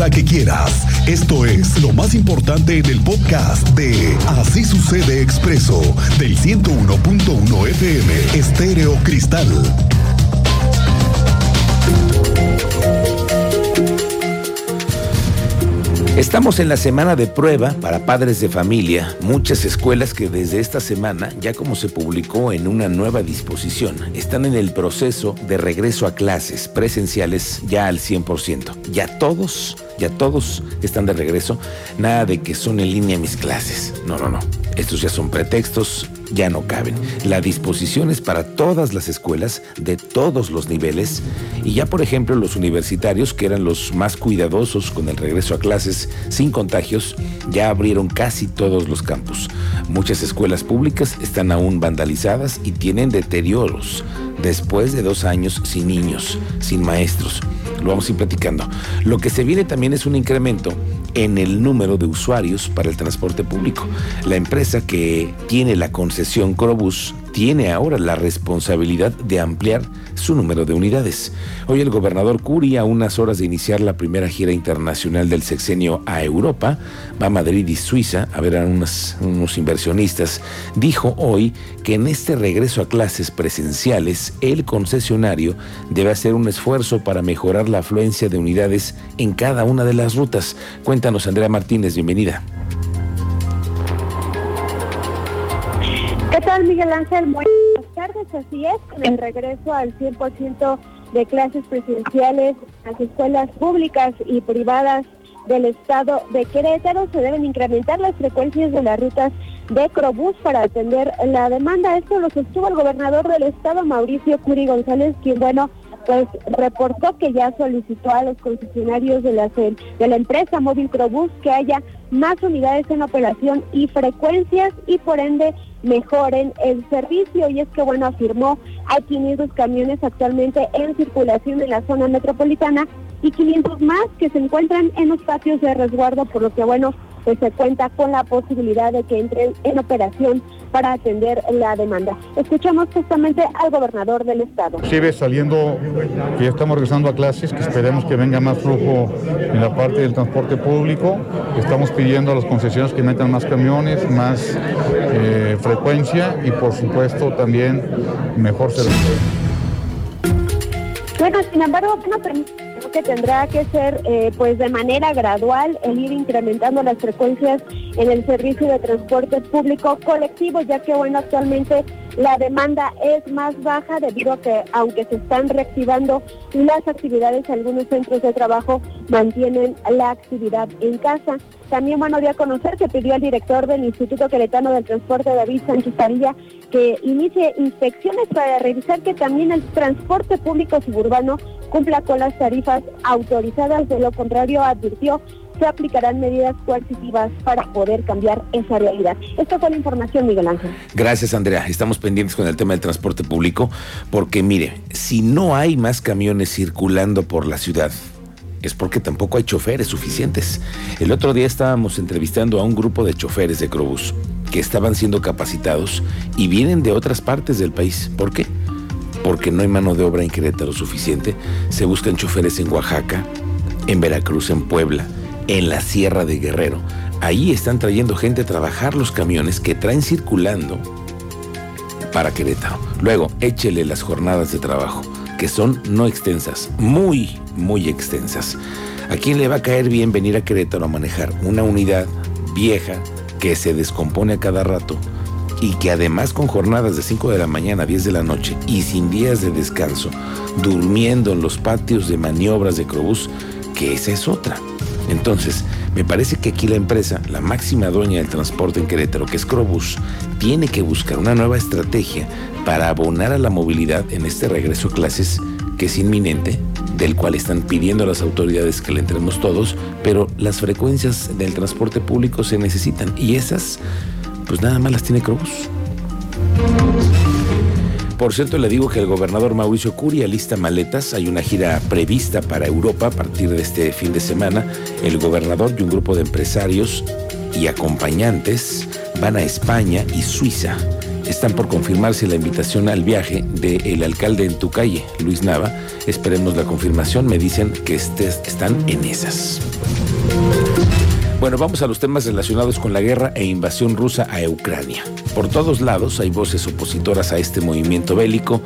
hora que quieras. Esto es lo más importante en el podcast de Así sucede expreso del 101.1 FM Estéreo Cristal. Estamos en la semana de prueba para padres de familia. Muchas escuelas que desde esta semana, ya como se publicó en una nueva disposición, están en el proceso de regreso a clases presenciales ya al 100%. Ya todos, ya todos están de regreso. Nada de que son en línea mis clases. No, no, no. Estos ya son pretextos ya no caben. La disposición es para todas las escuelas de todos los niveles y ya por ejemplo los universitarios que eran los más cuidadosos con el regreso a clases sin contagios ya abrieron casi todos los campus. Muchas escuelas públicas están aún vandalizadas y tienen deterioros después de dos años sin niños, sin maestros. Lo vamos a ir platicando. Lo que se viene también es un incremento en el número de usuarios para el transporte público. La empresa que tiene la concesión Crobus tiene ahora la responsabilidad de ampliar su número de unidades. Hoy el gobernador Curi, a unas horas de iniciar la primera gira internacional del sexenio a Europa, va a Madrid y Suiza a ver a unos, unos inversionistas, dijo hoy que en este regreso a clases presenciales, el concesionario debe hacer un esfuerzo para mejorar la afluencia de unidades en cada una de las rutas. Cuéntanos, Andrea Martínez, bienvenida. ¿Qué tal, Miguel Ángel? Buenas tardes. Así es, en el regreso al 100% de clases presenciales, las escuelas públicas y privadas del estado de Querétaro se deben incrementar las frecuencias de las rutas de Crobús para atender la demanda. Esto lo sostuvo el gobernador del estado, Mauricio Curi González, quien, bueno, pues reportó que ya solicitó a los concesionarios de la, de la empresa Móvil Crobús que haya más unidades en operación y frecuencias y por ende mejoren el servicio. Y es que, bueno, afirmó, hay 500 camiones actualmente en circulación en la zona metropolitana y 500 más que se encuentran en los patios de resguardo, por lo que, bueno, pues se cuenta con la posibilidad de que entren en operación para atender la demanda. Escuchamos justamente al gobernador del estado. Sigue saliendo, que ya estamos regresando a clases, que esperemos que venga más flujo en la parte del transporte público. Estamos pidiendo a las concesiones que metan más camiones, más eh, frecuencia y por supuesto también mejor servicio. Bueno, sin embargo, no que tendrá que ser eh, pues de manera gradual el ir incrementando las frecuencias en el servicio de transporte público colectivo, ya que bueno, actualmente la demanda es más baja debido a que aunque se están reactivando las actividades, algunos centros de trabajo mantienen la actividad en casa. También, bueno, dio a conocer que pidió al director del Instituto Queretano del Transporte, David Sánchez Parilla, que inicie inspecciones para revisar que también el transporte público suburbano cumpla con las tarifas autorizadas. De lo contrario, advirtió, se aplicarán medidas coercitivas para poder cambiar esa realidad. Esta fue la información, Miguel Ángel. Gracias, Andrea. Estamos pendientes con el tema del transporte público, porque mire, si no hay más camiones circulando por la ciudad, es porque tampoco hay choferes suficientes. El otro día estábamos entrevistando a un grupo de choferes de Crobús que estaban siendo capacitados y vienen de otras partes del país. ¿Por qué? Porque no hay mano de obra en Querétaro suficiente. Se buscan choferes en Oaxaca, en Veracruz, en Puebla, en la Sierra de Guerrero. Ahí están trayendo gente a trabajar los camiones que traen circulando para Querétaro. Luego, échele las jornadas de trabajo que son no extensas, muy, muy extensas. ¿A quién le va a caer bien venir a Querétaro a manejar una unidad vieja que se descompone a cada rato y que además con jornadas de 5 de la mañana a 10 de la noche y sin días de descanso, durmiendo en los patios de maniobras de Crobús, que esa es otra. Entonces, me parece que aquí la empresa, la máxima dueña del transporte en Querétaro, que es Crobús, tiene que buscar una nueva estrategia para abonar a la movilidad en este regreso a clases que es inminente, del cual están pidiendo a las autoridades que le entremos todos, pero las frecuencias del transporte público se necesitan y esas, pues nada más las tiene Crobús. Por cierto, le digo que el gobernador Mauricio Curia lista maletas. Hay una gira prevista para Europa a partir de este fin de semana. El gobernador y un grupo de empresarios y acompañantes van a España y Suiza están por confirmarse la invitación al viaje del alcalde en tu calle, Luis Nava. Esperemos la confirmación. Me dicen que están en esas. Bueno, vamos a los temas relacionados con la guerra e invasión rusa a Ucrania. Por todos lados hay voces opositoras a este movimiento bélico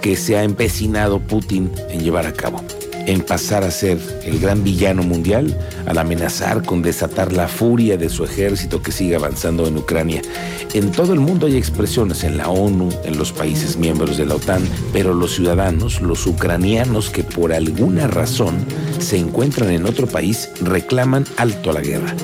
que se ha empecinado Putin en llevar a cabo en pasar a ser el gran villano mundial al amenazar con desatar la furia de su ejército que sigue avanzando en Ucrania. En todo el mundo hay expresiones en la ONU, en los países miembros de la OTAN, pero los ciudadanos, los ucranianos que por alguna razón se encuentran en otro país, reclaman alto a la guerra.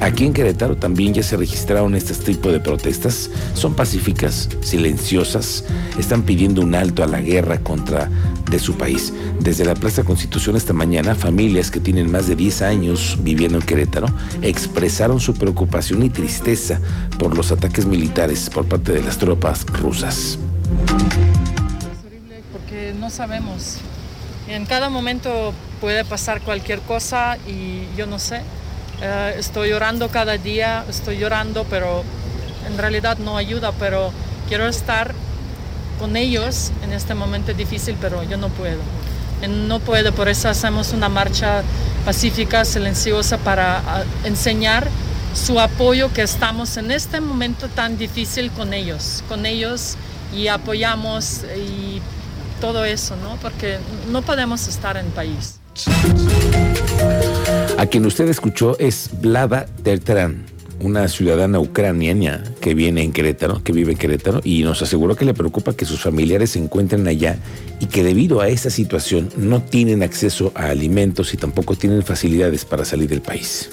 Aquí en Querétaro también ya se registraron este tipo de protestas. Son pacíficas, silenciosas, están pidiendo un alto a la guerra contra de su país. Desde la Plaza Constitución esta mañana, familias que tienen más de 10 años viviendo en Querétaro expresaron su preocupación y tristeza por los ataques militares por parte de las tropas rusas. Es horrible porque no sabemos. En cada momento puede pasar cualquier cosa y yo no sé. Eh, estoy llorando cada día, estoy llorando, pero en realidad no ayuda, pero quiero estar con ellos en este momento difícil, pero yo no puedo. No puedo, por eso hacemos una marcha pacífica, silenciosa, para ah, enseñar su apoyo que estamos en este momento tan difícil con ellos, con ellos y apoyamos y todo eso, ¿no? Porque no podemos estar en país. A quien usted escuchó es Vlada Tertran una ciudadana ucraniana que viene en Querétaro, que vive en Querétaro, y nos aseguró que le preocupa que sus familiares se encuentren allá y que debido a esa situación no tienen acceso a alimentos y tampoco tienen facilidades para salir del país.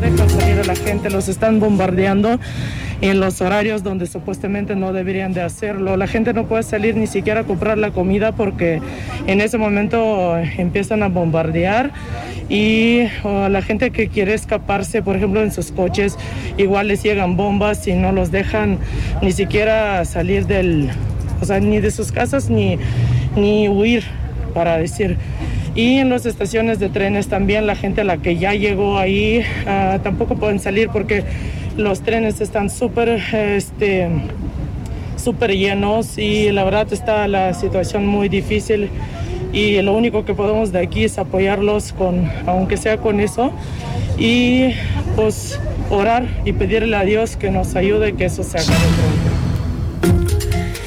Dejan salir a la gente, los están bombardeando en los horarios donde supuestamente no deberían de hacerlo. La gente no puede salir ni siquiera a comprar la comida porque en ese momento empiezan a bombardear y a la gente que quiere escaparse, por ejemplo, en sus coches, igual les llegan bombas y no los dejan ni siquiera salir del, o sea, ni de sus casas ni, ni huir, para decir. Y en las estaciones de trenes también la gente a la que ya llegó ahí ah, tampoco pueden salir porque los trenes están súper este, llenos y la verdad está la situación muy difícil y lo único que podemos de aquí es apoyarlos con, aunque sea con eso, y pues orar y pedirle a Dios que nos ayude que eso se acabe pronto.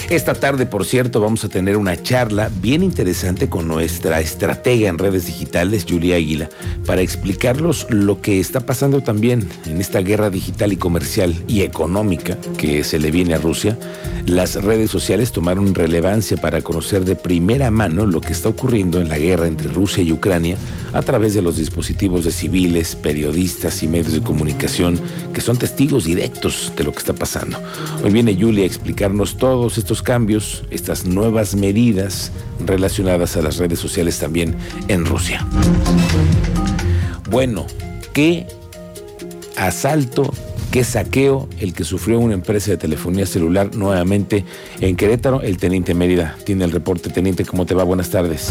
Esta tarde, por cierto, vamos a tener una charla bien interesante con nuestra estratega en redes digitales, Julia Aguila, para explicarlos lo que está pasando también en esta guerra digital y comercial y económica que se le viene a Rusia. Las redes sociales tomaron relevancia para conocer de primera mano lo que está ocurriendo en la guerra entre Rusia y Ucrania a través de los dispositivos de civiles, periodistas y medios de comunicación que son testigos directos de lo que está pasando. Hoy viene Julia a explicarnos todos estos cambios, estas nuevas medidas relacionadas a las redes sociales también en Rusia. Bueno, ¿qué asalto, qué saqueo el que sufrió una empresa de telefonía celular nuevamente en Querétaro? El teniente Mérida tiene el reporte. Teniente, ¿cómo te va? Buenas tardes.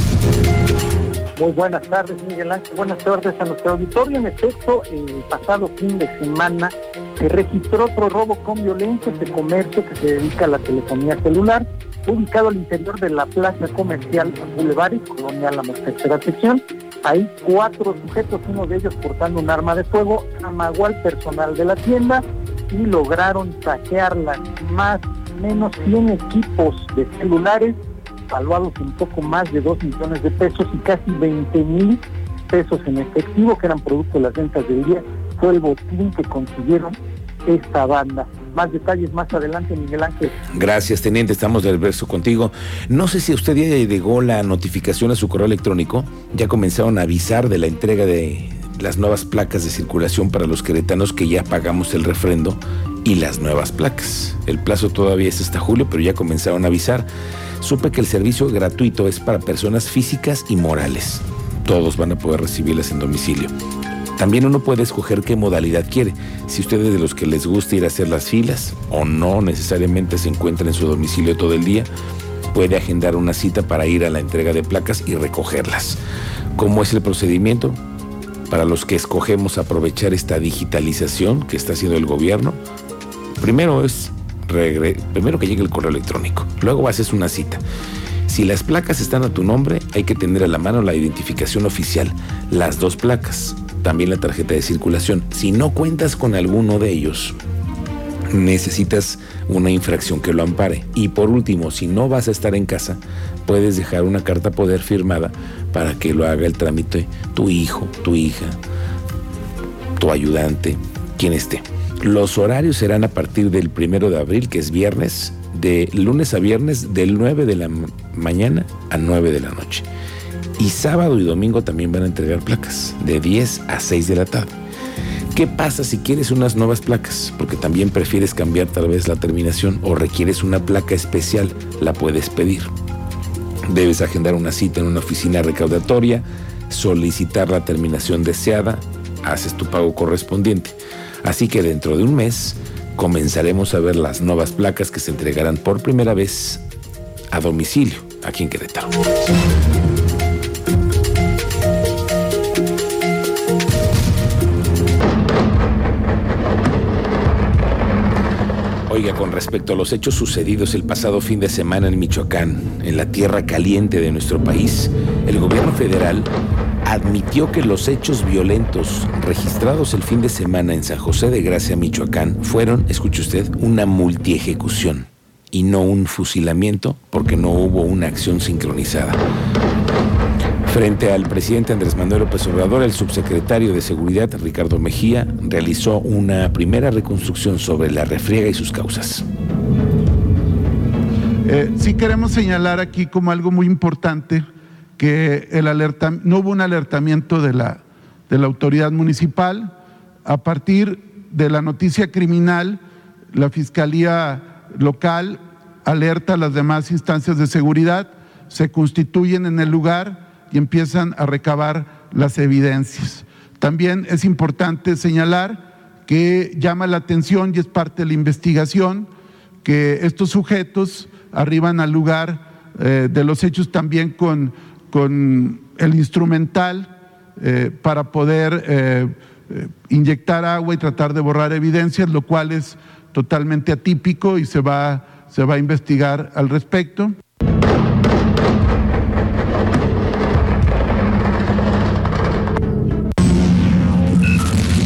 Muy buenas tardes, Miguel Ángel. Buenas tardes a nuestro auditorio. En efecto, el pasado fin de semana se registró otro robo con violencia de comercio que se dedica a la telefonía celular, ubicado al interior de la plaza comercial Boulevard, Colonia La Tercera Sección. Hay cuatro sujetos, uno de ellos portando un arma de fuego, amagó al personal de la tienda y lograron saquearla más o menos 100 equipos de celulares valuados en poco más de 2 millones de pesos y casi 20 mil pesos en efectivo, que eran producto de las ventas del día, fue el botín que consiguieron esta banda. Más detalles más adelante, Miguel Ángel. Gracias, teniente. Estamos del verso contigo. No sé si a usted ya llegó la notificación a su correo electrónico. Ya comenzaron a avisar de la entrega de las nuevas placas de circulación para los queretanos que ya pagamos el refrendo y las nuevas placas. El plazo todavía es hasta julio, pero ya comenzaron a avisar supe que el servicio gratuito es para personas físicas y morales. Todos van a poder recibirlas en domicilio. También uno puede escoger qué modalidad quiere. Si ustedes de los que les gusta ir a hacer las filas o no necesariamente se encuentran en su domicilio todo el día, puede agendar una cita para ir a la entrega de placas y recogerlas. ¿Cómo es el procedimiento? Para los que escogemos aprovechar esta digitalización que está haciendo el gobierno, primero es primero que llegue el correo electrónico, luego haces una cita. Si las placas están a tu nombre, hay que tener a la mano la identificación oficial, las dos placas, también la tarjeta de circulación. Si no cuentas con alguno de ellos, necesitas una infracción que lo ampare. Y por último, si no vas a estar en casa, puedes dejar una carta poder firmada para que lo haga el trámite tu hijo, tu hija, tu ayudante, quien esté. Los horarios serán a partir del primero de abril, que es viernes, de lunes a viernes, del 9 de la mañana a 9 de la noche. Y sábado y domingo también van a entregar placas, de 10 a 6 de la tarde. ¿Qué pasa si quieres unas nuevas placas? Porque también prefieres cambiar tal vez la terminación o requieres una placa especial, la puedes pedir. Debes agendar una cita en una oficina recaudatoria, solicitar la terminación deseada, haces tu pago correspondiente. Así que dentro de un mes comenzaremos a ver las nuevas placas que se entregarán por primera vez a domicilio aquí en Querétaro. Oiga, con respecto a los hechos sucedidos el pasado fin de semana en Michoacán, en la tierra caliente de nuestro país, el gobierno federal admitió que los hechos violentos registrados el fin de semana en San José de Gracia, Michoacán, fueron, escuche usted, una multiejecución y no un fusilamiento porque no hubo una acción sincronizada. Frente al presidente Andrés Manuel López Obrador, el subsecretario de Seguridad, Ricardo Mejía, realizó una primera reconstrucción sobre la refriega y sus causas. Eh, sí queremos señalar aquí como algo muy importante que el alerta, no hubo un alertamiento de la, de la autoridad municipal. A partir de la noticia criminal, la Fiscalía local alerta a las demás instancias de seguridad, se constituyen en el lugar y empiezan a recabar las evidencias. También es importante señalar que llama la atención y es parte de la investigación que estos sujetos arriban al lugar eh, de los hechos también con, con el instrumental eh, para poder eh, inyectar agua y tratar de borrar evidencias, lo cual es totalmente atípico y se va, se va a investigar al respecto.